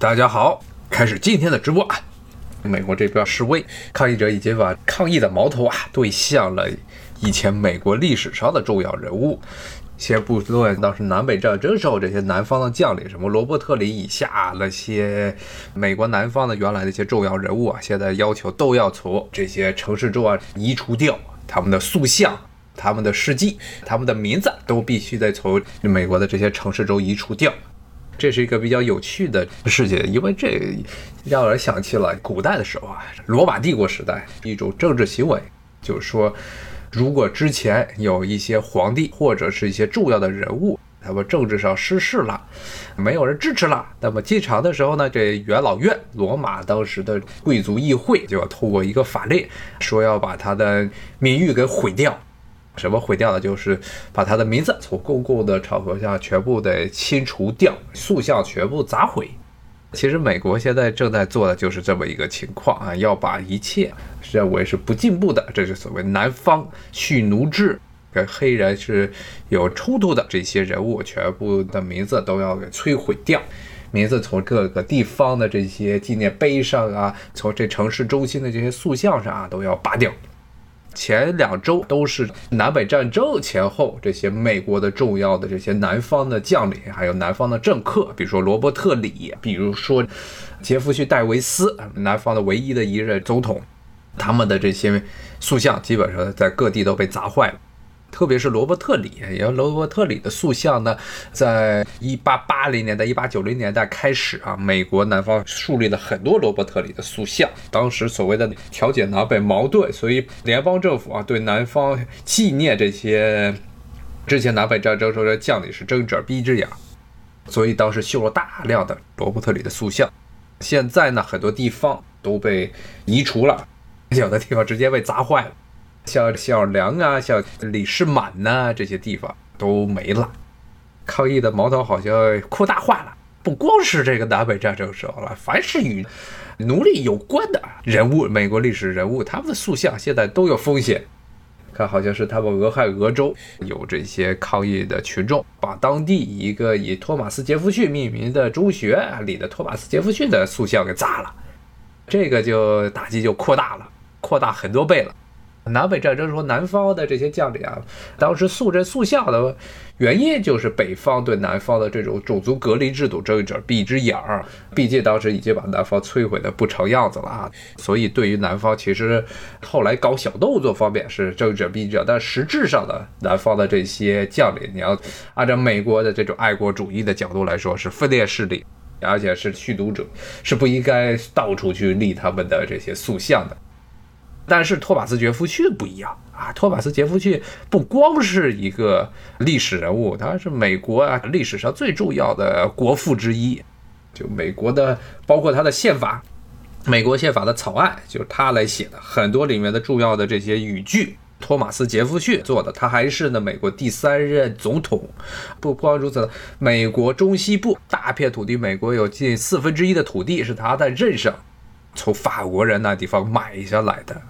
大家好，开始今天的直播啊！美国这边示威抗议者已经把抗议的矛头啊对向了以前美国历史上的重要人物。先不论当时南北战争时候这些南方的将领，什么罗伯特里以下那些美国南方的原来的一些重要人物啊，现在要求都要从这些城市中啊移除掉他们的塑像、他们的事迹、他们的名字，都必须得从美国的这些城市中移除掉。这是一个比较有趣的事情，因为这让人想起了古代的时候啊，罗马帝国时代一种政治行为，就是说，如果之前有一些皇帝或者是一些重要的人物，他们政治上失势了，没有人支持了，那么进场的时候呢，这元老院，罗马当时的贵族议会就要通过一个法令，说要把他的名誉给毁掉。什么毁掉的？就是把他的名字从公共的场合下全部的清除掉，塑像全部砸毁。其实美国现在正在做的就是这么一个情况啊，要把一切认为是不进步的，这是所谓南方蓄奴制跟黑人是有冲突的这些人物，全部的名字都要给摧毁掉，名字从各个地方的这些纪念碑上啊，从这城市中心的这些塑像上啊，都要拔掉。前两周都是南北战争前后，这些美国的重要的这些南方的将领，还有南方的政客，比如说罗伯特里，比如说杰弗逊戴维斯，南方的唯一的一任总统，他们的这些塑像基本上在各地都被砸坏了。特别是罗伯特里，因为罗伯特里的塑像呢，在一八八零年代、一八九零年代开始啊，美国南方树立了很多罗伯特里的塑像。当时所谓的调解南北矛盾，所以联邦政府啊，对南方纪念这些之前南北战争时候的将领是睁一只眼闭一只眼，所以当时修了大量的罗伯特里的塑像。现在呢，很多地方都被移除了，有的地方直接被砸坏了。像小梁啊，像李世满呐，这些地方都没了。抗议的矛头好像扩大化了，不光是这个南北战争时候了，凡是与奴隶有关的人物，美国历史人物，他们的塑像现在都有风险。看，好像是他们俄亥俄州有这些抗议的群众，把当地一个以托马斯·杰弗逊命名的中学里的托马斯·杰弗逊的塑像给砸了，这个就打击就扩大了，扩大很多倍了。南北战争时候，南方的这些将领啊，当时塑这塑像的原因就是北方对南方的这种种族隔离制度睁一只闭一只眼儿。毕竟当时已经把南方摧毁的不成样子了啊，所以对于南方，其实后来搞小动作方面是睁一只闭一只眼，但实质上的南方的这些将领，你要按照美国的这种爱国主义的角度来说，是分裂势力，而且是驱毒者，是不应该到处去立他们的这些塑像的。但是托马斯·杰弗逊不一样啊！托马斯·杰弗逊不光是一个历史人物，他是美国啊历史上最重要的国父之一。就美国的，包括他的宪法，美国宪法的草案就是他来写的，很多里面的重要的这些语句，托马斯·杰弗逊做的。他还是呢美国第三任总统。不光如此，美国中西部大片土地，美国有近四分之一的土地是他在任上从法国人那地方买下来的。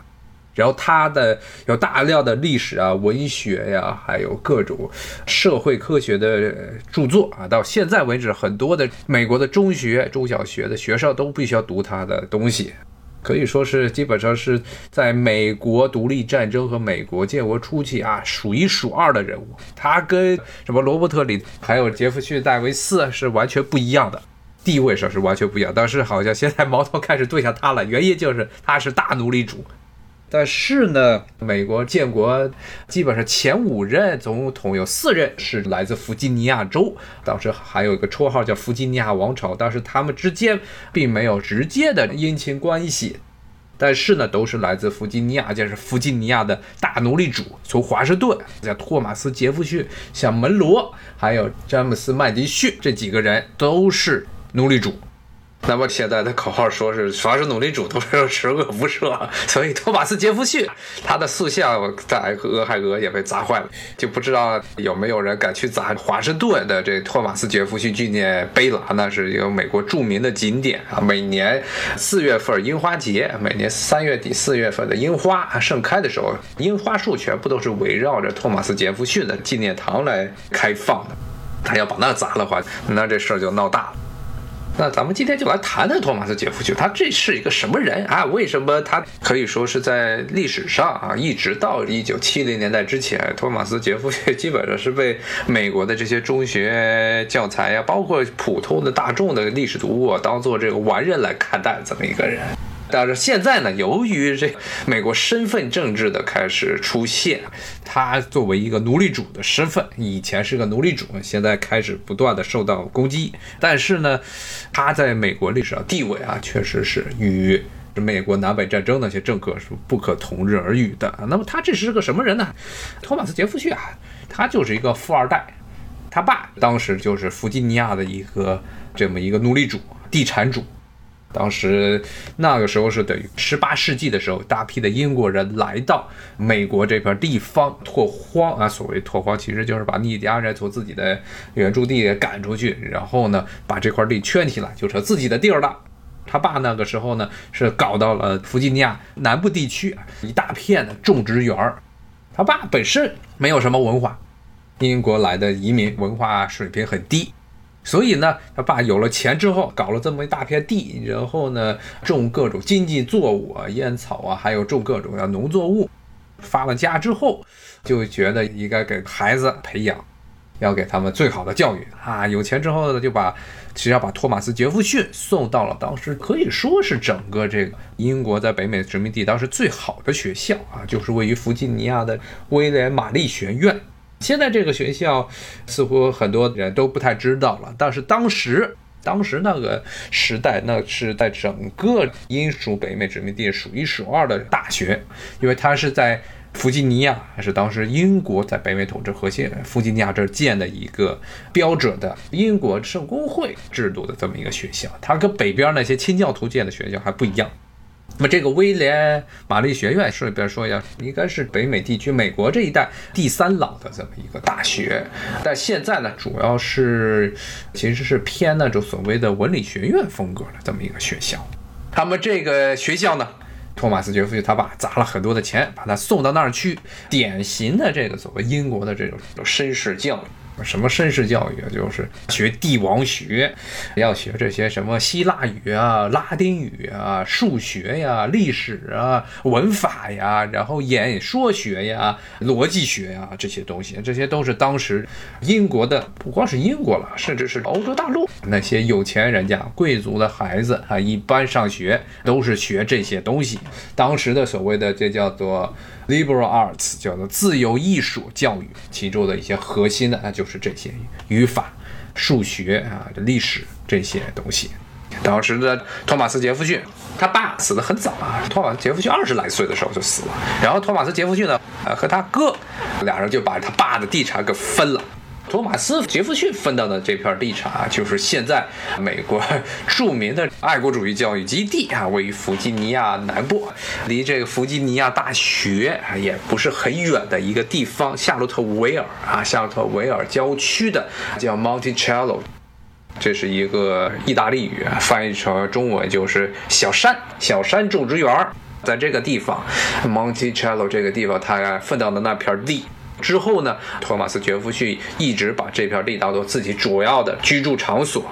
然后他的有大量的历史啊、文学呀，还有各种社会科学的著作啊，到现在为止，很多的美国的中学、中小学的学生都必须要读他的东西，可以说是基本上是在美国独立战争和美国建国初期啊数一数二的人物。他跟什么罗伯特里还有杰弗逊戴维斯是完全不一样的，地位上是完全不一样。但是好像现在矛头开始对向他了，原因就是他是大奴隶主。但是呢，美国建国基本上前五任总统有四任是来自弗吉尼亚州，当时还有一个绰号叫弗吉尼亚王朝，但是他们之间并没有直接的姻亲关系。但是呢，都是来自弗吉尼亚，就是弗吉尼亚的大奴隶主，从华盛顿，像托马斯·杰弗逊、像门罗，还有詹姆斯·麦迪逊这几个人都是奴隶主。那么现在的口号说是凡是奴隶主都是十恶不赦，所以托马斯·杰弗逊他的塑像在俄亥俄也被砸坏了，就不知道有没有人敢去砸华盛顿的这托马斯·杰弗逊纪念碑了。那是一个美国著名的景点啊，每年四月份樱花节，每年三月底四月份的樱花盛开的时候，樱花树全部都是围绕着托马斯·杰弗逊的纪念堂来开放的。他要把那砸了话，那这事儿就闹大了。那咱们今天就来谈谈托马斯·杰夫逊，他这是一个什么人啊？为什么他可以说是在历史上啊，一直到一九七零年代之前，托马斯·杰夫逊基本上是被美国的这些中学教材呀，包括普通的大众的历史读物啊，当做这个完人来看待这么一个人。但是现在呢，由于这美国身份政治的开始出现，他作为一个奴隶主的身份，以前是个奴隶主，现在开始不断的受到攻击。但是呢，他在美国历史上地位啊，确实是与美国南北战争那些政客是不可同日而语的。那么他这是个什么人呢？托马斯·杰弗逊啊，他就是一个富二代，他爸当时就是弗吉尼亚的一个这么一个奴隶主、地产主。当时那个时候是等于十八世纪的时候，大批的英国人来到美国这片地方拓荒啊。所谓拓荒，其实就是把印第安人从自己的原住地赶出去，然后呢把这块地圈起来，就成自己的地儿了。他爸那个时候呢是搞到了弗吉尼亚南部地区一大片的种植园儿。他爸本身没有什么文化，英国来的移民文化水平很低。所以呢，他爸有了钱之后，搞了这么一大片地，然后呢，种各种经济作物啊，烟草啊，还有种各种的农作物。发了家之后，就觉得应该给孩子培养，要给他们最好的教育啊。有钱之后呢，就把其实要把托马斯·杰弗逊送到了当时可以说是整个这个英国在北美殖民地当时最好的学校啊，就是位于弗吉尼亚的威廉玛丽学院。现在这个学校似乎很多人都不太知道了，但是当时，当时那个时代，那是在整个英属北美殖民地数一数二的大学，因为它是在弗吉尼亚，还是当时英国在北美统治核心弗吉尼亚这儿建的一个标准的英国圣公会制度的这么一个学校，它跟北边那些清教徒建的学校还不一样。那么这个威廉玛丽学院，顺便说一下，应该是北美地区美国这一带第三老的这么一个大学，但现在呢，主要是其实是偏那种所谓的文理学院风格的这么一个学校。他们这个学校呢，托马斯杰夫逊他爸砸了很多的钱，把他送到那儿去，典型的这个所谓英国的这种绅士教育。什么绅士教育啊？就是学帝王学，要学这些什么希腊语啊、拉丁语啊、数学呀、历史啊、文法呀，然后演说学呀、逻辑学呀这些东西，这些都是当时英国的，不光是英国了，甚至是欧洲大陆那些有钱人家、贵族的孩子啊，一般上学都是学这些东西。当时的所谓的这叫做。Liberal arts 叫做自由艺术教育，其中的一些核心的那，就是这些语法、数学啊、历史这些东西。当时的托马斯·杰弗逊，他爸死得很早啊，托马斯·杰弗逊二十来岁的时候就死了。然后托马斯·杰弗逊呢，呃，和他哥俩人就把他爸的地产给分了。托马斯·杰弗逊分到的这片地产啊，就是现在美国 著名的爱国主义教育基地啊，位于弗吉尼亚南部，离这个弗吉尼亚大学啊也不是很远的一个地方——夏洛特维尔啊，夏洛特维尔郊区的叫 Monticello，这是一个意大利语，翻译成中文就是小山，小山种植园，在这个地方，Monticello 这个地方，他分到的那片地。之后呢，托马斯·杰弗逊一直把这片地当做自己主要的居住场所，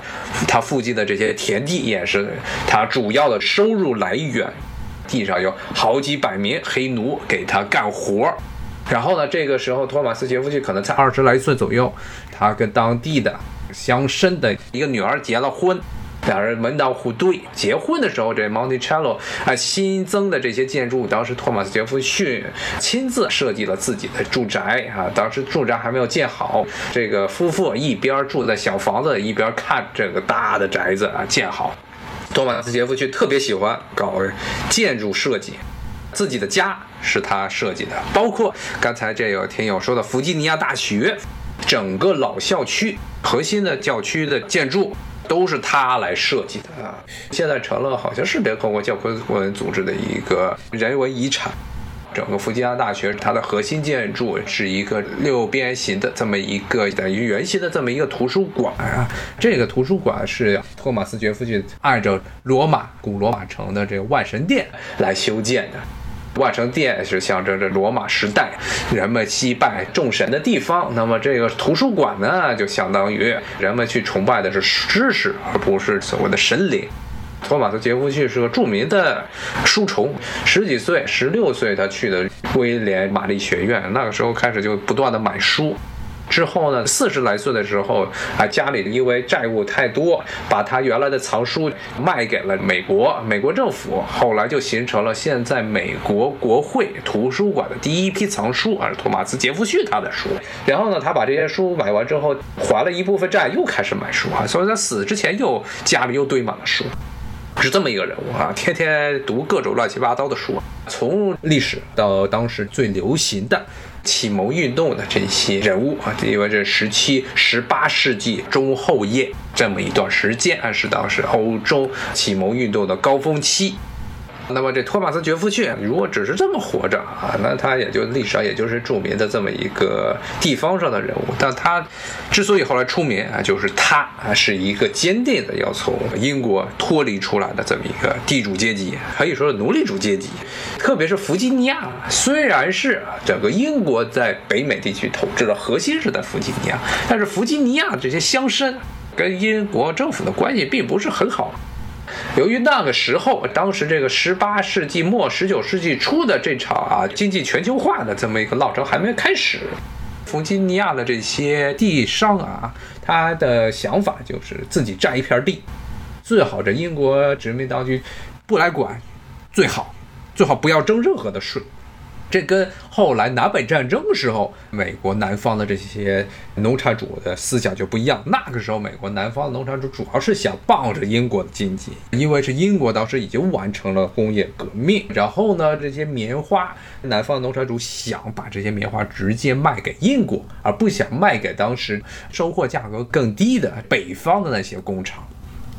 他附近的这些田地也是他主要的收入来源。地上有好几百名黑奴给他干活。然后呢，这个时候托马斯·杰弗逊可能才二十来岁左右，他跟当地的乡绅的一个女儿结了婚。两人门当户对，结婚的时候，这 Monticello 啊新增的这些建筑，当时托马斯杰弗逊亲自设计了自己的住宅啊。当时住宅还没有建好，这个夫妇一边住在小房子，一边看这个大的宅子啊建好。托马斯杰弗逊特别喜欢搞建筑设计，自己的家是他设计的，包括刚才这有听友说的弗吉尼亚大学，整个老校区核心的教区的建筑。都是他来设计的啊！现在成了好像是联合国教科文组织的一个人文遗产。整个弗吉尼亚大学，它的核心建筑是一个六边形的这么一个等于圆形的这么一个图书馆啊。这个图书馆是托马斯·杰夫逊按照罗马古罗马城的这个万神殿来修建的。万圣殿是象征着罗马时代人们祭拜众神的地方，那么这个图书馆呢，就相当于人们去崇拜的是知识，而不是所谓的神灵。托马斯·杰弗逊是个著名的书虫，十几岁、十六岁他去的威廉玛丽学院，那个时候开始就不断的买书。之后呢，四十来岁的时候，啊，家里因为债务太多，把他原来的藏书卖给了美国，美国政府，后来就形成了现在美国国会图书馆的第一批藏书，啊，托马斯·杰弗逊他的书。然后呢，他把这些书买完之后，还了一部分债，又开始买书啊，所以在死之前又家里又堆满了书，是这么一个人物啊，天天读各种乱七八糟的书，从历史到当时最流行的。启蒙运动的这些人物啊，因为这十七、十八世纪中后叶这么一段时间，是当时欧洲启蒙运动的高峰期。那么这托马斯·杰弗逊如果只是这么活着啊，那他也就历史上也就是著名的这么一个地方上的人物。但他之所以后来出名啊，就是他啊是一个坚定的要从英国脱离出来的这么一个地主阶级，可以说是奴隶主阶级。特别是弗吉尼亚，虽然是整个英国在北美地区统治的核心是在弗吉尼亚，但是弗吉尼亚这些乡绅跟英国政府的关系并不是很好。由于那个时候，当时这个十八世纪末、十九世纪初的这场啊经济全球化的这么一个浪潮还没开始，弗吉尼亚的这些地商啊，他的想法就是自己占一片地，最好这英国殖民当局不来管，最好，最好不要征任何的税。这跟后来南北战争的时候，美国南方的这些农产主的思想就不一样。那个时候，美国南方的农产主主要是想傍着英国的经济，因为是英国当时已经完成了工业革命。然后呢，这些棉花，南方的农产主想把这些棉花直接卖给英国，而不想卖给当时收获价格更低的北方的那些工厂。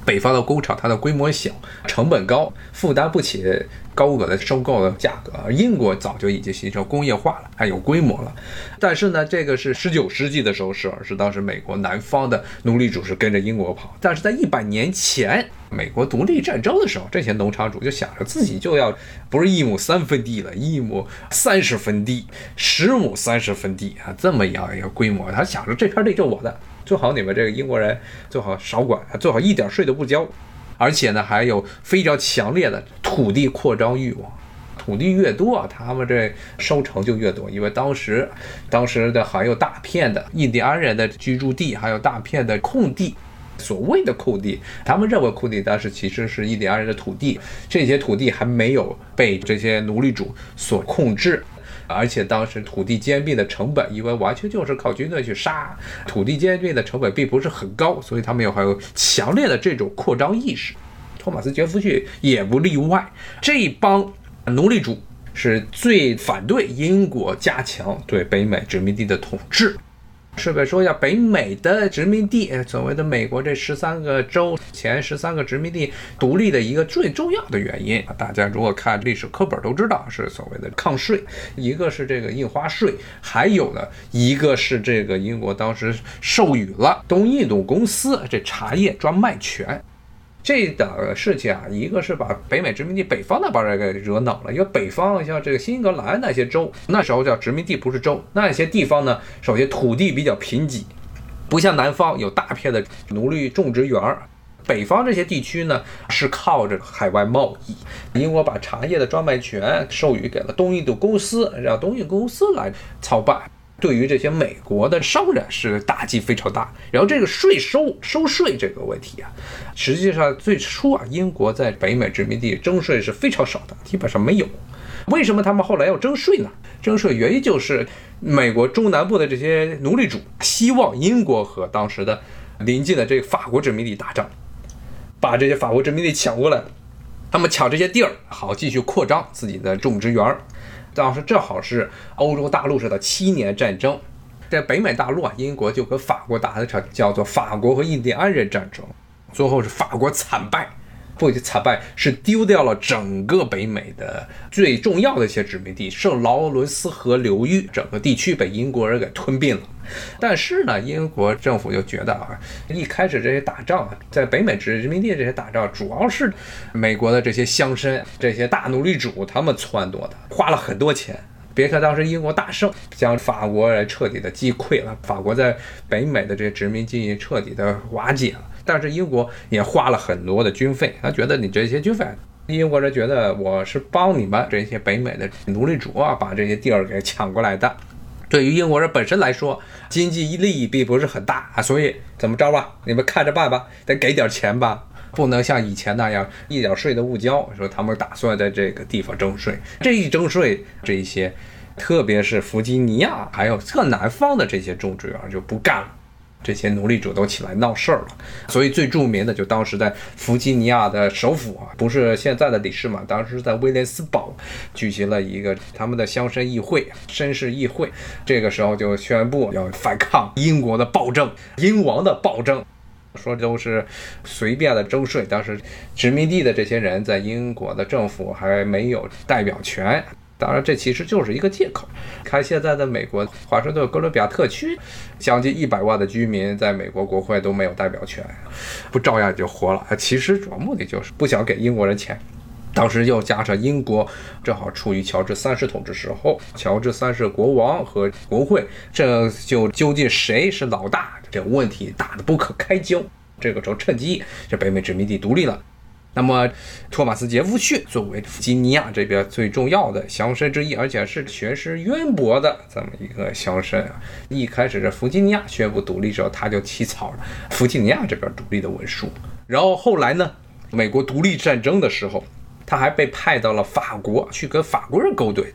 北方的工厂，它的规模小，成本高，负担不起高额的收购的价格。英国早就已经形成工业化了，还有规模了。但是呢，这个是十九世纪的时候是，是当时美国南方的奴隶主是跟着英国跑。但是在一百年前，美国独立战争的时候，这些农场主就想着自己就要不是一亩三分地了，一亩三十分地，十亩三十分地啊，这么样一个规模。他想着这片地就我的。最好你们这个英国人最好少管，最好一点税都不交，而且呢还有非常强烈的土地扩张欲望，土地越多，他们这收成就越多。因为当时，当时的还有大片的印第安人的居住地，还有大片的空地，所谓的空地，他们认为空地，但是其实是印第安人的土地，这些土地还没有被这些奴隶主所控制。而且当时土地兼并的成本，因为完全就是靠军队去杀，土地兼并的成本并不是很高，所以他们有很有强烈的这种扩张意识。托马斯·杰弗逊也不例外，这一帮奴隶主是最反对英国加强对北美殖民地的统治。顺便说一下，北美的殖民地，所谓的美国这十三个州前十三个殖民地独立的一个最重要的原因，大家如果看历史课本都知道，是所谓的抗税，一个是这个印花税，还有呢一个是这个英国当时授予了东印度公司这茶叶专卖权。这的事情啊，一个是把北美殖民地北方那帮人给惹恼了，因为北方像这个新英格兰那些州，那时候叫殖民地，不是州。那些地方呢，首先土地比较贫瘠，不像南方有大片的奴隶种植园儿。北方这些地区呢，是靠着海外贸易。英国把茶叶的专卖权授予给了东印度公司，让东印度公司来操办。对于这些美国的商人是打击非常大，然后这个税收收税这个问题啊，实际上最初啊，英国在北美殖民地征税是非常少的，基本上没有。为什么他们后来要征税呢？征税原因就是美国中南部的这些奴隶主希望英国和当时的邻近的这个法国殖民地打仗，把这些法国殖民地抢过来，他们抢这些地儿，好继续扩张自己的种植园儿。当时正好是欧洲大陆上的七年战争，在北美大陆啊，英国就和法国打了一场叫做法国和印第安人战争，最后是法国惨败，不仅惨败，是丢掉了整个北美的最重要的一些殖民地，圣劳伦斯河流域整个地区被英国人给吞并了。但是呢，英国政府就觉得啊，一开始这些打仗在北美殖民地这些打仗，主要是美国的这些乡绅、这些大奴隶主他们撺掇的，花了很多钱。别看当时英国大胜，将法国人彻底的击溃了，法国在北美的这些殖民地彻底的瓦解了。但是英国也花了很多的军费，他觉得你这些军费，英国人觉得我是帮你们这些北美的奴隶主啊，把这些地儿给抢过来的。对于英国人本身来说，经济利益并不是很大啊，所以怎么着吧，你们看着办吧，得给点钱吧，不能像以前那样一点税都不交。说他们打算在这个地方征税，这一征税，这些，特别是弗吉尼亚还有特南方的这些种植园就不干了。这些奴隶主都起来闹事儿了，所以最著名的就当时在弗吉尼亚的首府啊，不是现在的里士满，当时在威廉斯堡举行了一个他们的乡绅议会、绅士议会，这个时候就宣布要反抗英国的暴政、英王的暴政，说都是随便的征税，当时殖民地的这些人在英国的政府还没有代表权。当然，这其实就是一个借口。看现在的美国华盛顿哥伦比亚特区，将近一百万的居民在美国国会都没有代表权，不照样就活了？其实主要目的就是不想给英国人钱。当时又加上英国正好处于乔治三世统治时候，乔治三世国王和国会，这就究竟谁是老大？这问题大的不可开交。这个时候趁机，这北美殖民地独立了。那么，托马斯·杰弗逊作为弗吉尼亚这边最重要的乡绅之一，而且是学识渊博的这么一个乡绅啊，一开始这弗吉尼亚宣布独立之后，他就起草了弗吉尼亚这边独立的文书。然后后来呢，美国独立战争的时候，他还被派到了法国去跟法国人勾兑。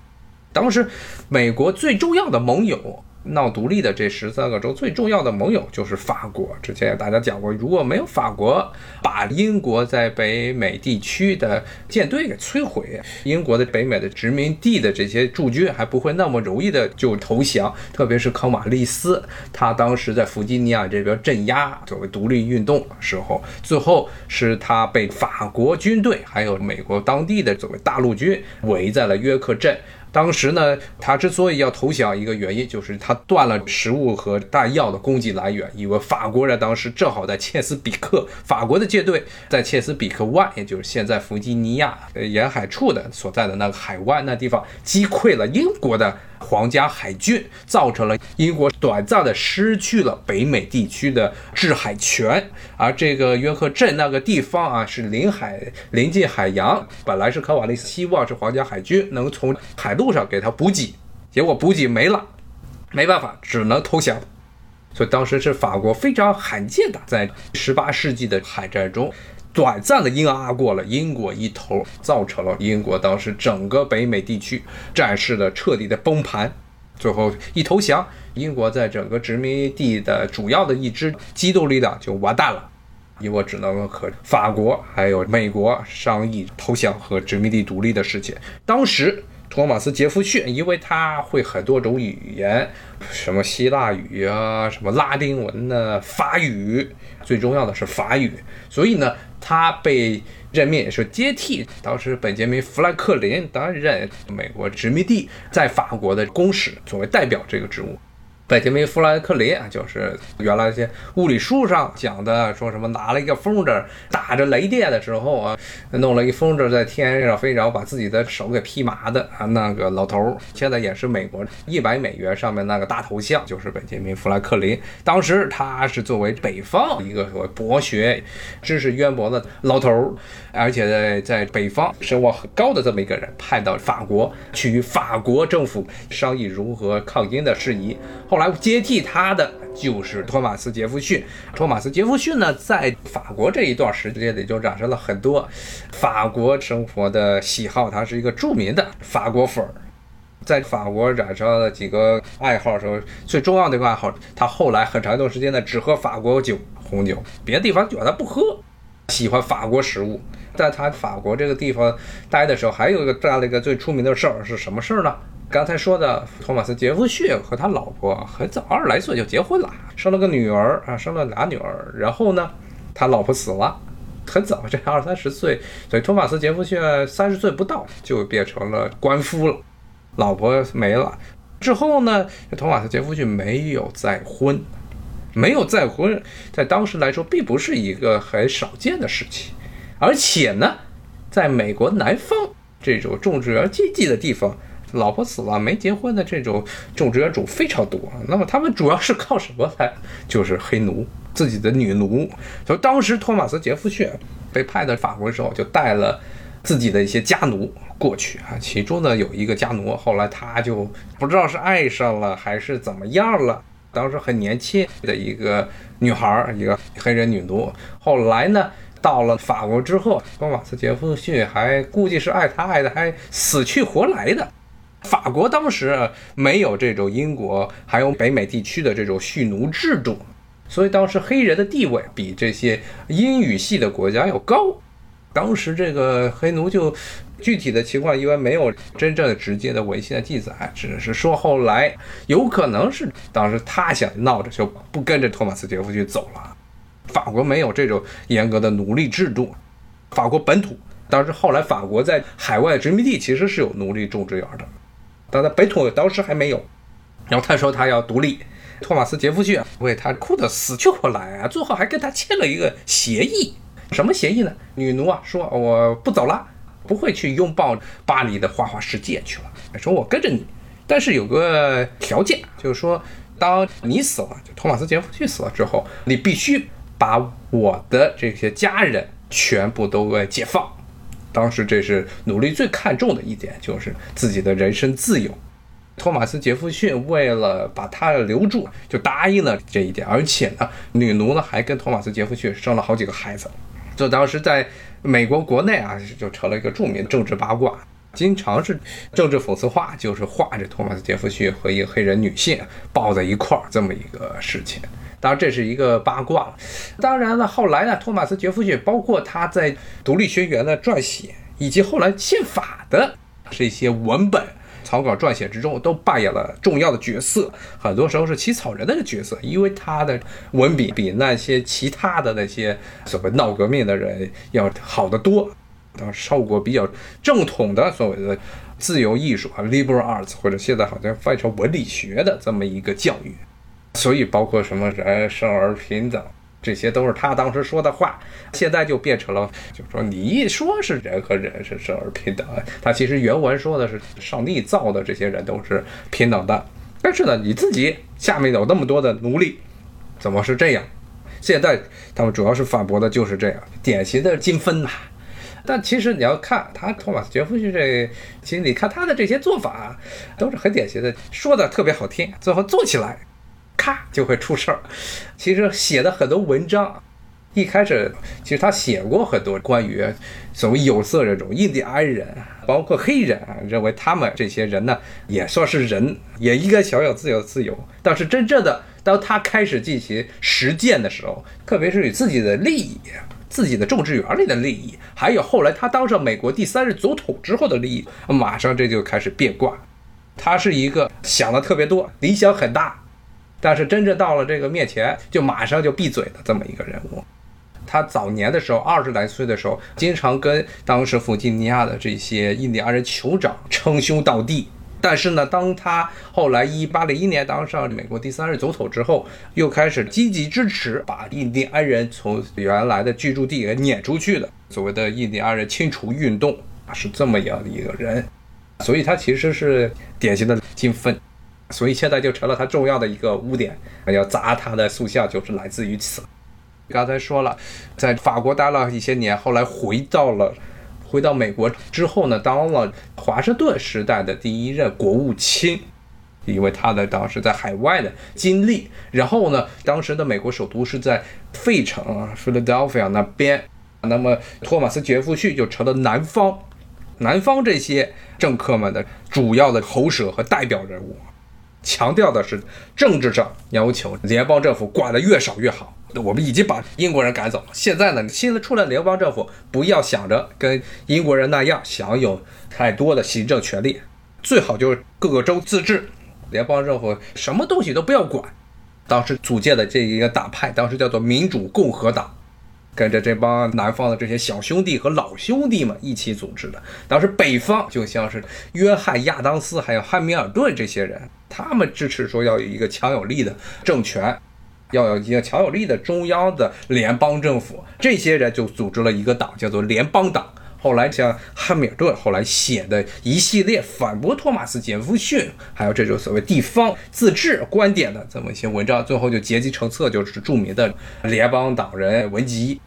当时，美国最重要的盟友。闹独立的这十三个州最重要的盟友就是法国。之前大家讲过，如果没有法国把英国在北美地区的舰队给摧毁，英国的北美的殖民地的这些驻军还不会那么容易的就投降。特别是康瓦利斯，他当时在弗吉尼亚这边镇压作为独立运动时候，最后是他被法国军队还有美国当地的作为大陆军围在了约克镇。当时呢，他之所以要投降，一个原因就是他断了食物和弹药的供给来源，因为法国人当时正好在切斯比克，法国的舰队在切斯比克湾，也就是现在弗吉尼亚沿海处的所在的那个海湾那地方，击溃了英国的。皇家海军造成了英国短暂的失去了北美地区的制海权，而这个约克镇那个地方啊是临海临近海洋，本来是科瓦利斯希望是皇家海军能从海路上给他补给，结果补给没了，没办法只能投降，所以当时是法国非常罕见的在十八世纪的海战中。短暂的压过了英国一头，造成了英国当时整个北美地区战事的彻底的崩盘。最后一投降，英国在整个殖民地的主要的一支机动力量就完蛋了。英国只能和法国还有美国商议投降和殖民地独立的事情。当时托马斯·杰弗逊，因为他会很多种语言，什么希腊语啊，什么拉丁文呢，法语，最重要的是法语，所以呢。他被任命也是接替当时本杰明·富兰克林担任美国殖民地在法国的公使，作为代表这个职务。本杰明·富兰克林啊，就是原来一些物理书上讲的，说什么拿了一个风筝打着雷电的时候啊，弄了一风筝在天上飞，然后把自己的手给劈麻的啊，那个老头儿现在也是美国一百美元上面那个大头像，就是本杰明·富兰克林。当时他是作为北方一个所谓博学、知识渊博的老头儿，而且在在北方声望很高的这么一个人，派到法国去与法国政府商议如何抗英的事宜。后来来接替他的就是托马斯·杰弗逊。托马斯·杰弗逊呢，在法国这一段时间里就染上了很多法国生活的喜好，他是一个著名的法国粉儿。在法国染上了几个爱好时候，最重要的一个爱好，他后来很长一段时间呢只喝法国酒、红酒，别的地方酒他不喝。喜欢法国食物，在他法国这个地方待的时候，还有一个干了一个最出名的事儿是什么事儿呢？刚才说的托马斯·杰弗逊和他老婆很早二十来岁就结婚了，生了个女儿啊，生了俩女儿。然后呢，他老婆死了，很早，这 二三十岁，所以托马斯·杰弗逊三十岁不到就变成了官夫了，老婆没了。之后呢，托马斯·杰弗逊没有再婚，没有再婚，在当时来说并不是一个很少见的事情，而且呢，在美国南方这种种植园经济的地方，老婆死了没结婚的这种种植园主非常多。那么他们主要是靠什么来？就是黑奴。自己的女奴，就当时托马斯·杰弗逊被派到法国的时候，就带了自己的一些家奴过去啊。其中呢有一个家奴，后来他就不知道是爱上了还是怎么样了。当时很年轻的一个女孩，一个黑人女奴。后来呢到了法国之后，托马斯·杰夫逊还估计是爱她爱的还死去活来的。法国当时没有这种英国还有北美地区的这种蓄奴制度。所以当时黑人的地位比这些英语系的国家要高。当时这个黑奴就具体的情况因为没有真正的直接的文献的记载，只是说后来有可能是当时他想闹着就不跟着托马斯·杰夫逊走了。法国没有这种严格的奴隶制度，法国本土当时后来法国在海外殖民地其实是有奴隶种植园的，但在本土当时还没有。然后他说他要独立。托马斯·杰弗逊为他哭得死去活来啊！最后还跟他签了一个协议，什么协议呢？女奴啊说我不走了，不会去拥抱巴黎的花花世界去了，说我跟着你，但是有个条件，就是说当你死了，就托马斯·杰弗逊死了之后，你必须把我的这些家人全部都给解放。当时这是奴隶最看重的一点，就是自己的人身自由。托马斯·杰弗逊为了把他留住，就答应了这一点。而且呢，女奴呢还跟托马斯·杰弗逊生了好几个孩子。就当时在美国国内啊，就成了一个著名政治八卦，经常是政治讽刺画，就是画着托马斯·杰弗逊和一个黑人女性抱在一块儿这么一个事情。当然这是一个八卦。当然了，后来呢，托马斯·杰弗逊包括他在《独立宣言》的撰写，以及后来宪法的这些文本。草稿撰写之中都扮演了重要的角色，很多时候是起草人的角色，因为他的文笔比那些其他的那些所谓闹革命的人要好得多，当受过比较正统的所谓的自由艺术啊 （liberal arts） 或者现在好像翻译成文理学的这么一个教育，所以包括什么人生而平等。这些都是他当时说的话，现在就变成了，就是说你一说是人和人是生而平等，他其实原文说的是上帝造的这些人都是平等的，但是呢，你自己下面有那么多的奴隶，怎么是这样？现在他们主要是反驳的就是这样，典型的精分呐。但其实你要看他托马斯杰夫逊这，其实你看他的这些做法都是很典型的，说的特别好听，最后做起来。咔就会出事儿。其实写的很多文章，一开始其实他写过很多关于所谓有色人种印第安人，包括黑人，认为他们这些人呢也算是人，也应该享有自由自由。但是真正的当他开始进行实践的时候，特别是与自己的利益、自己的种植园里的利益，还有后来他当上美国第三任总统之后的利益，马上这就开始变卦。他是一个想的特别多，理想很大。但是真正到了这个面前，就马上就闭嘴的这么一个人物。他早年的时候，二十来岁的时候，经常跟当时弗吉尼亚的这些印第安人酋长称兄道弟。但是呢，当他后来一八零一年当上美国第三任总统之后，又开始积极支持把印第安人从原来的居住地给撵出去的所谓的印第安人清除运动，是这么样的一个人。所以他其实是典型的精分。所以现在就成了他重要的一个污点，要砸他的塑像就是来自于此。刚才说了，在法国待了一些年，后来回到了回到美国之后呢，当了华盛顿时代的第一任国务卿，因为他的当时在海外的经历。然后呢，当时的美国首都是在费城啊，Philadelphia 那边。那么托马斯·杰弗逊就成了南方南方这些政客们的主要的喉舌和代表人物。强调的是政治上要求联邦政府管得越少越好。我们已经把英国人赶走了，现在呢，新的出来联邦政府不要想着跟英国人那样享有太多的行政权利，最好就是各个州自治，联邦政府什么东西都不要管。当时组建的这一个党派，当时叫做民主共和党，跟着这帮南方的这些小兄弟和老兄弟们一起组织的。当时北方就像是约翰亚当斯还有汉密尔顿这些人，他们支持说要有一个强有力的政权，要有一个强有力的中央的联邦政府。这些人就组织了一个党，叫做联邦党。后来像汉密尔顿后来写的一系列反驳托马斯杰弗逊，还有这种所谓地方自治观点的这么一些文章，最后就结集成册，就是著名的联邦党人文集。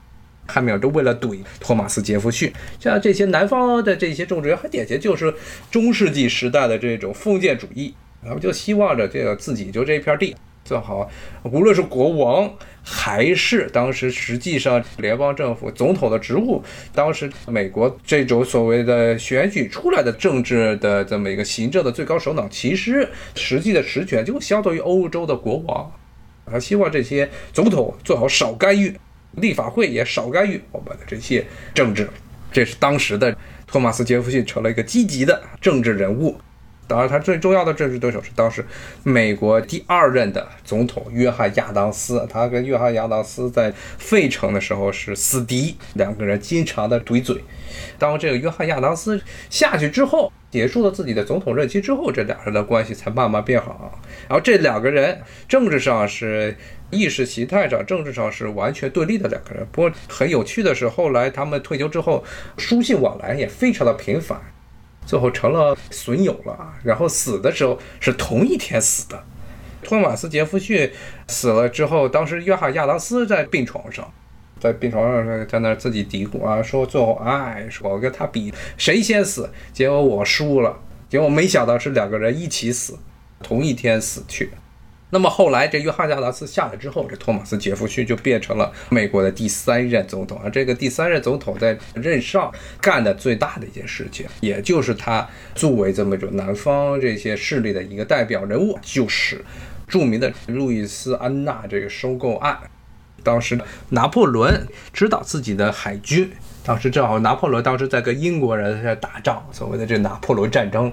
汉密尔顿为了怼托马斯杰弗逊，像这些南方的这些种植园，很典型就是中世纪时代的这种封建主义，然后就希望着这个自己就这一片地。做好，无论是国王还是当时实际上联邦政府总统的职务，当时美国这种所谓的选举出来的政治的这么一个行政的最高首脑，其实实际的实权就相当于欧洲的国王。他希望这些总统最好少干预，立法会也少干预我们的这些政治。这是当时的托马斯杰弗逊成了一个积极的政治人物。当然，他最重要的政治对手是当时美国第二任的总统约翰亚当斯。他跟约翰亚当斯在费城的时候是死敌，两个人经常的怼嘴。当这个约翰亚当斯下去之后，结束了自己的总统任期之后，这两人的关系才慢慢变好。然后这两个人政治上是意识形态上、政治上是完全对立的两个人。不过很有趣的是，后来他们退休之后，书信往来也非常的频繁。最后成了损友了，然后死的时候是同一天死的。托马斯·杰弗逊死了之后，当时约翰·亚当斯在病床上，在病床上在那自己嘀咕啊，说最后哎，我跟他比谁先死，结果我输了，结果没想到是两个人一起死，同一天死去。那么后来，这约翰·亚当斯下来之后，这托马斯·杰弗逊就变成了美国的第三任总统。而这个第三任总统在任上干的最大的一件事情，也就是他作为这么一种南方这些势力的一个代表人物，就是著名的路易斯安那这个收购案。当时拿破仑指导自己的海军，当时正好拿破仑当时在跟英国人在打仗，所谓的这拿破仑战争。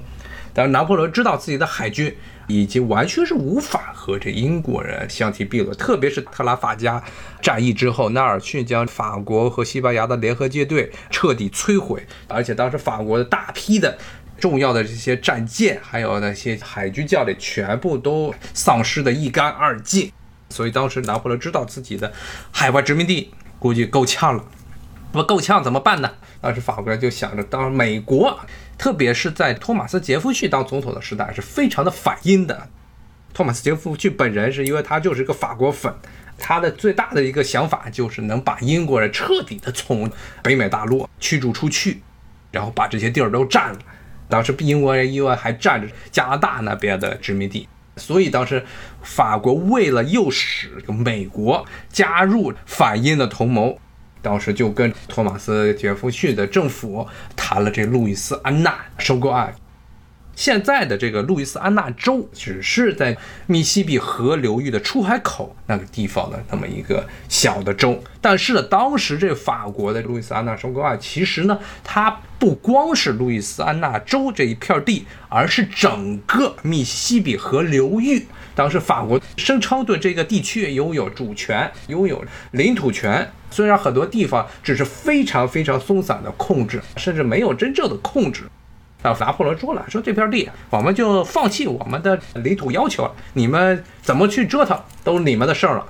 但是拿破仑知道自己的海军。已经完全是无法和这英国人相提并论，特别是特拉法加战役之后，纳尔逊将法国和西班牙的联合舰队彻底摧毁，而且当时法国的大批的重要的这些战舰，还有那些海军将领，全部都丧失的一干二净。所以当时拿破仑知道自己的海外殖民地估计够呛了，那么够呛怎么办呢？当时法国人就想着，当美国。特别是在托马斯·杰弗逊当总统的时代，是非常的反英的。托马斯·杰弗逊本人是因为他就是个法国粉，他的最大的一个想法就是能把英国人彻底的从北美大陆驱逐出去，然后把这些地儿都占了。当时英国人因为还占着加拿大那边的殖民地，所以当时法国为了诱使美国加入反英的同盟。当时就跟托马斯·杰夫逊的政府谈了这路易斯安娜收购案。现在的这个路易斯安那州只是在密西比河流域的出海口那个地方的那么一个小的州，但是呢，当时这法国的路易斯安那收购案，其实呢，它不光是路易斯安那州这一片地，而是整个密西比河流域。当时法国声称对这个地区拥有主权，拥有领土权。虽然很多地方只是非常非常松散的控制，甚至没有真正的控制。啊，拿破仑说了，说这片地我们就放弃我们的领土要求了，你们怎么去折腾都是你们的事儿了。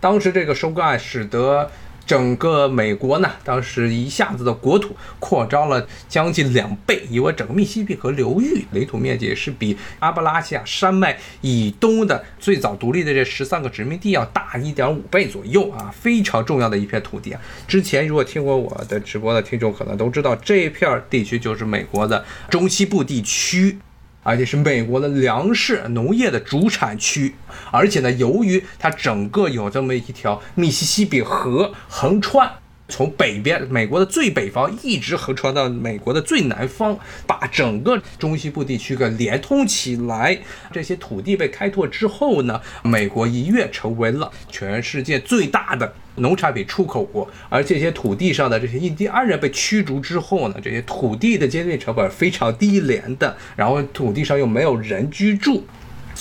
当时这个收购案使得。整个美国呢，当时一下子的国土扩张了将近两倍，因为整个密西比河流域领土面积是比阿布拉西亚山脉以东的最早独立的这十三个殖民地要大一点五倍左右啊，非常重要的一片土地啊。之前如果听过我的直播的听众可能都知道，这片地区就是美国的中西部地区。而且是美国的粮食农业的主产区，而且呢，由于它整个有这么一条密西西比河横穿，从北边美国的最北方一直横穿到美国的最南方，把整个中西部地区给连通起来。这些土地被开拓之后呢，美国一跃成为了全世界最大的。农产品出口国，而这些土地上的这些印第安人被驱逐之后呢，这些土地的建立成本非常低廉的，然后土地上又没有人居住，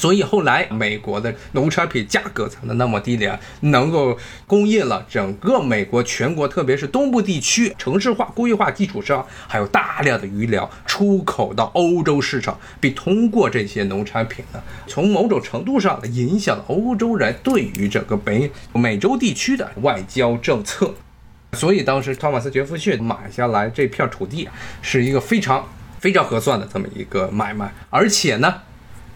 所以后来美国的农产品价格才能那么低廉，能够供应了整个美国全国，特别是东部地区城市化、工业化基础上，还有大量的余粮出口到欧洲市场，并通过这些农产品呢，从某种程度上影响了欧洲人对于整个北美洲地区的外交政策。所以当时托马斯·杰弗逊买下来这片土地，是一个非常非常合算的这么一个买卖，而且呢。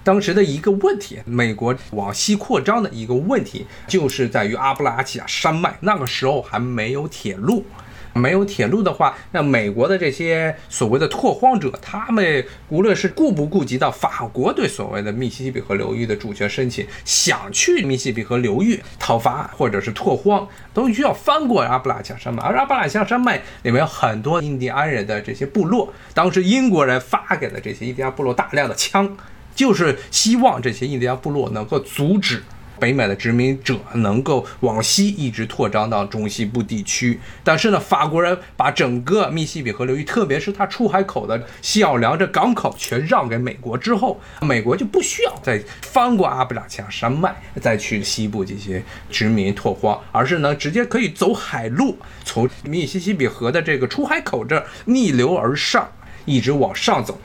当时的一个问题，美国往西扩张的一个问题，就是在于阿布拉契亚山脉。那个时候还没有铁路，没有铁路的话，那美国的这些所谓的拓荒者，他们无论是顾不顾及到法国对所谓的密西西比河流域的主权申请，想去密西比河流域讨伐或者是拓荒，都需要翻过阿布拉契亚山脉。而阿布拉契亚山脉里面有很多印第安人的这些部落，当时英国人发给了这些印第安部落大量的枪。就是希望这些印第安部落能够阻止北美的殖民者能够往西一直扩张到中西部地区。但是呢，法国人把整个密西比河流域，特别是它出海口的西奥良这港口，全让给美国之后，美国就不需要再翻过阿布拉契亚山脉再去西部这些殖民拓荒，而是呢直接可以走海路，从密西西比河的这个出海口这逆流而上，一直往上走。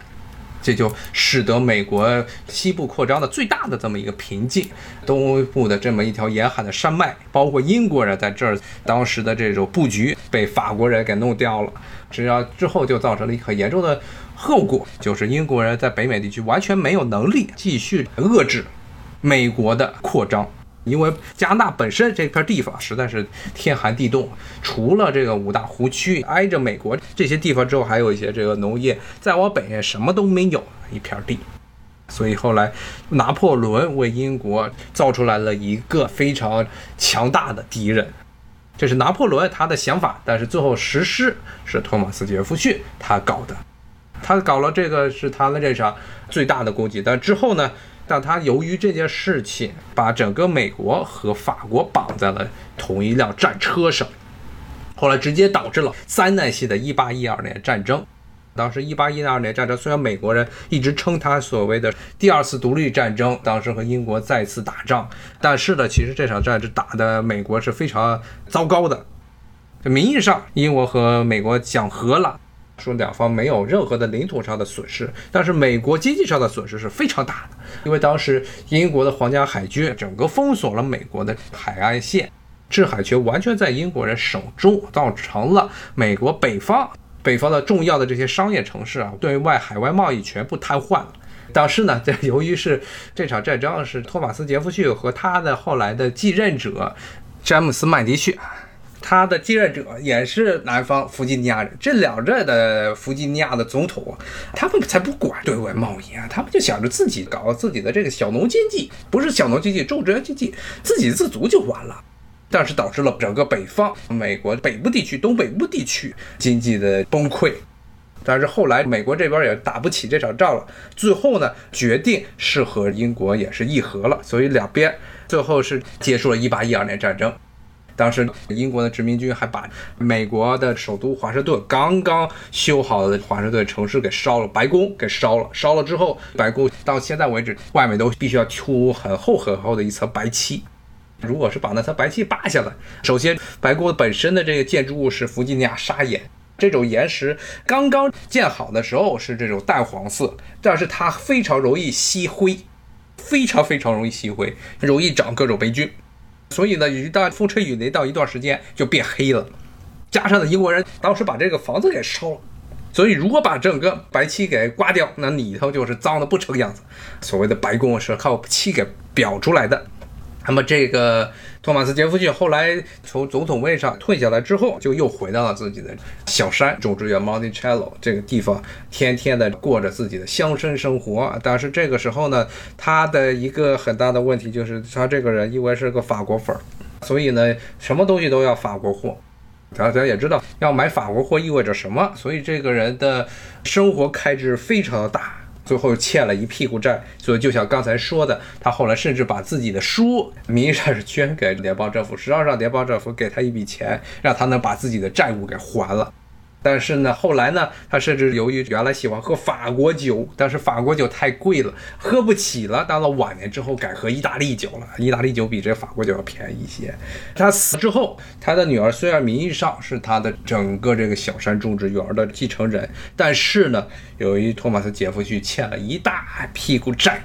这就使得美国西部扩张的最大的这么一个瓶颈，东部的这么一条沿海的山脉，包括英国人在这儿当时的这种布局被法国人给弄掉了，只要之后就造成了一很严重的后果，就是英国人在北美地区完全没有能力继续遏制美国的扩张。因为加拿大本身这片地方实在是天寒地冻，除了这个五大湖区挨着美国这些地方之后，还有一些这个农业，再往北什么都没有一片地，所以后来拿破仑为英国造出来了一个非常强大的敌人，这是拿破仑他的想法，但是最后实施是托马斯杰弗逊他搞的，他搞了这个是他的这场最大的功绩，但之后呢？但他由于这件事情，把整个美国和法国绑在了同一辆战车上，后来直接导致了灾难性的1812年战争。当时1812年战争虽然美国人一直称它所谓的第二次独立战争，当时和英国再次打仗，但是呢，其实这场战争打的美国是非常糟糕的。名义上，英国和美国讲和了。说两方没有任何的领土上的损失，但是美国经济上的损失是非常大的，因为当时英国的皇家海军整个封锁了美国的海岸线，制海权完全在英国人手中，造成了美国北方北方的重要的这些商业城市啊，对外海外贸易全部瘫痪了。但是呢，这由于是这场战争是托马斯杰弗逊和他的后来的继任者詹姆斯麦迪逊。他的继任者也是南方弗吉尼亚人，这两任的弗吉尼亚的总统，他们才不管对外贸易啊，他们就想着自己搞自己的这个小农经济，不是小农经济，种植园经济，自给自足就完了。但是导致了整个北方美国北部地区、东北部地区经济的崩溃。但是后来美国这边也打不起这场仗了，最后呢，决定是和英国也是议和了，所以两边最后是结束了1812年战争。当时英国的殖民军还把美国的首都华盛顿刚刚修好的华盛顿城市给烧了，白宫给烧了。烧了之后，白宫到现在为止外面都必须要涂很厚很厚的一层白漆。如果是把那层白漆扒下来，首先白宫本身的这个建筑物是弗吉尼亚砂岩，这种岩石刚刚建好的时候是这种淡黄色，但是它非常容易吸灰，非常非常容易吸灰，容易长各种霉菌。所以呢，一旦风吹雨淋到一段时间就变黑了，加上呢，英国人当时把这个房子给烧了，所以如果把整个白漆给刮掉，那里头就是脏的不成样子。所谓的白宫是靠漆给裱出来的。那么这个托马斯杰弗逊后来从总统位上退下来之后，就又回到了自己的小山种植园 Monticello 这个地方，天天的过着自己的乡绅生活。但是这个时候呢，他的一个很大的问题就是他这个人因为是个法国粉儿，所以呢，什么东西都要法国货。大家也知道要买法国货意味着什么，所以这个人的生活开支非常的大。最后欠了一屁股债，所以就像刚才说的，他后来甚至把自己的书名义上是捐给联邦政府，实际上让联邦政府给他一笔钱，让他能把自己的债务给还了。但是呢，后来呢，他甚至由于原来喜欢喝法国酒，但是法国酒太贵了，喝不起了。到了晚年之后，改喝意大利酒了。意大利酒比这法国酒要便宜一些。他死之后，他的女儿虽然名义上是他的整个这个小山种植园的继承人，但是呢，由于托马斯杰夫逊欠了一大屁股债，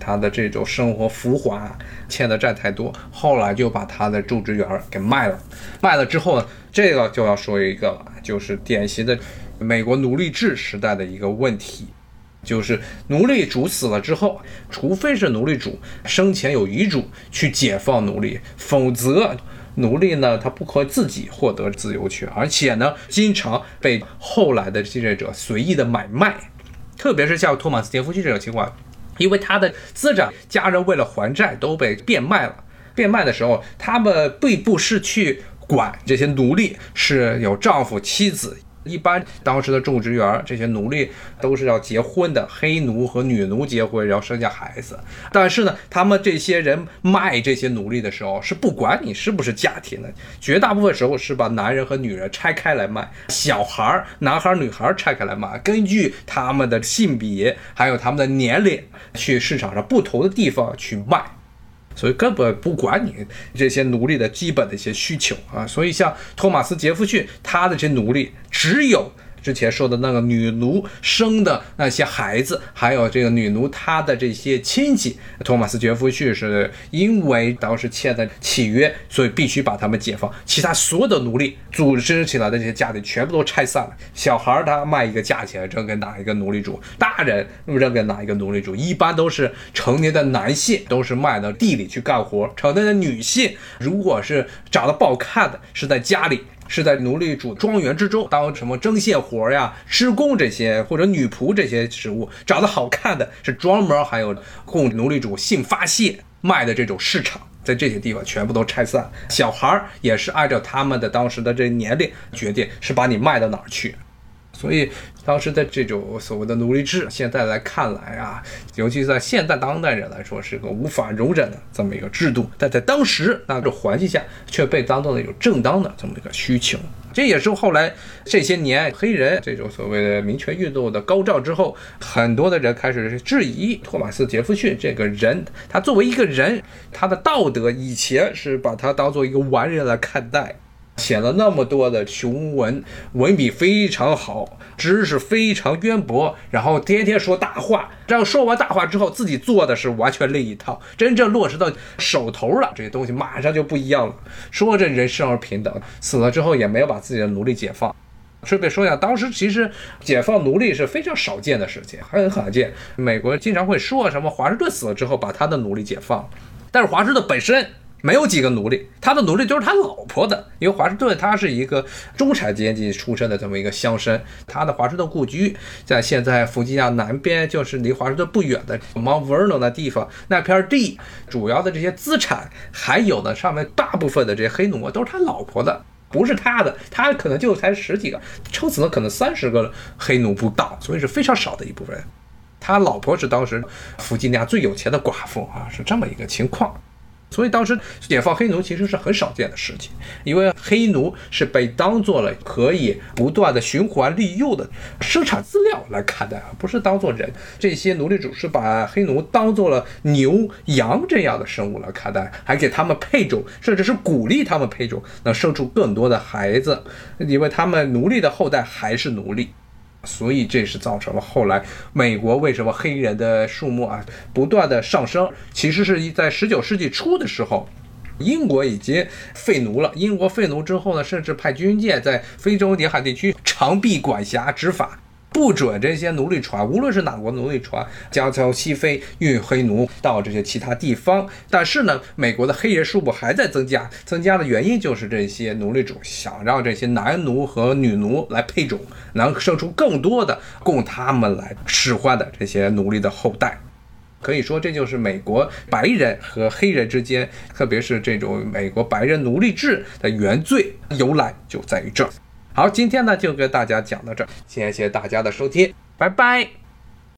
他的这种生活浮华，欠的债太多，后来就把他的种植园给卖了。卖了之后呢？这个就要说一个了，就是典型的美国奴隶制时代的一个问题，就是奴隶主死了之后，除非是奴隶主生前有遗嘱去解放奴隶，否则奴隶呢他不可自己获得自由权，而且呢经常被后来的继任者随意的买卖，特别是像托马斯杰夫逊这种情况，因为他的资产家人为了还债都被变卖了，变卖的时候他们并不是去。管这些奴隶是有丈夫妻子，一般当时的种植园这些奴隶都是要结婚的，黑奴和女奴结婚，然后生下孩子。但是呢，他们这些人卖这些奴隶的时候是不管你是不是家庭的，绝大部分时候是把男人和女人拆开来卖，小孩儿、男孩儿、女孩儿拆开来卖，根据他们的性别还有他们的年龄去市场上不同的地方去卖。所以根本不管你这些奴隶的基本的一些需求啊，所以像托马斯·杰弗逊，他的这些奴隶只有。之前说的那个女奴生的那些孩子，还有这个女奴她的这些亲戚，托马斯·杰夫逊是因为当时签的契约，所以必须把他们解放。其他所有的奴隶组织起来的这些家庭全部都拆散了。小孩他卖一个价钱扔给哪一个奴隶主，大人扔给哪一个奴隶主，一般都是成年的男性都是卖到地里去干活，成年的女性如果是长得不好看的，是在家里。是在奴隶主庄园之中当什么针线活呀、施工这些，或者女仆这些职务，长得好看的是专门还有供奴隶主性发泄卖的这种市场，在这些地方全部都拆散。小孩儿也是按照他们的当时的这年龄决定，是把你卖到哪儿去。所以当时的这种所谓的奴隶制，现在来看来啊，尤其在现代当代人来说，是个无法容忍的这么一个制度。但在当时那个环境下，却被当做了有正当的这么一个需求。这也是后来这些年黑人这种所谓的民权运动的高涨之后，很多的人开始质疑托马斯·杰弗逊这个人，他作为一个人，他的道德以前是把他当做一个完人来看待。写了那么多的雄文，文笔非常好，知识非常渊博，然后天天说大话。这样说完大话之后，自己做的是完全另一套，真正落实到手头了，这些东西马上就不一样了。说这人生而平等，死了之后也没有把自己的奴隶解放。顺便说一下，当时其实解放奴隶是非常少见的事情，很罕见。美国经常会说什么华盛顿死了之后把他的奴隶解放，但是华盛顿本身。没有几个奴隶，他的奴隶都是他老婆的。因为华盛顿他是一个中产阶级出身的这么一个乡绅，他的华盛顿故居在现在弗吉尼亚南边，就是离华盛顿不远的 Mount Vernon 的地方，那片地主要的这些资产，还有呢上面大部分的这些黑奴啊都是他老婆的，不是他的，他可能就才十几个，撑死了可能三十个黑奴不到，所以是非常少的一部分。他老婆是当时弗吉尼亚最有钱的寡妇啊，是这么一个情况。所以当时解放黑奴其实是很少见的事情，因为黑奴是被当做了可以不断的循环利用的生产资料来看待，而不是当做人。这些奴隶主是把黑奴当做了牛羊这样的生物来看待，还给他们配种，甚至是鼓励他们配种，能生出更多的孩子，因为他们奴隶的后代还是奴隶。所以这是造成了后来美国为什么黑人的数目啊不断的上升？其实是在十九世纪初的时候，英国已经废奴了。英国废奴之后呢，甚至派军舰在非洲沿海地区长臂管辖执法。不准这些奴隶船，无论是哪国奴隶船，将从西非运黑奴到这些其他地方。但是呢，美国的黑人数目还在增加，增加的原因就是这些奴隶主想让这些男奴和女奴来配种，能生出更多的供他们来使唤的这些奴隶的后代。可以说，这就是美国白人和黑人之间，特别是这种美国白人奴隶制的原罪由来就在于这儿。好，今天呢就跟大家讲到这儿，谢谢大家的收听，拜拜。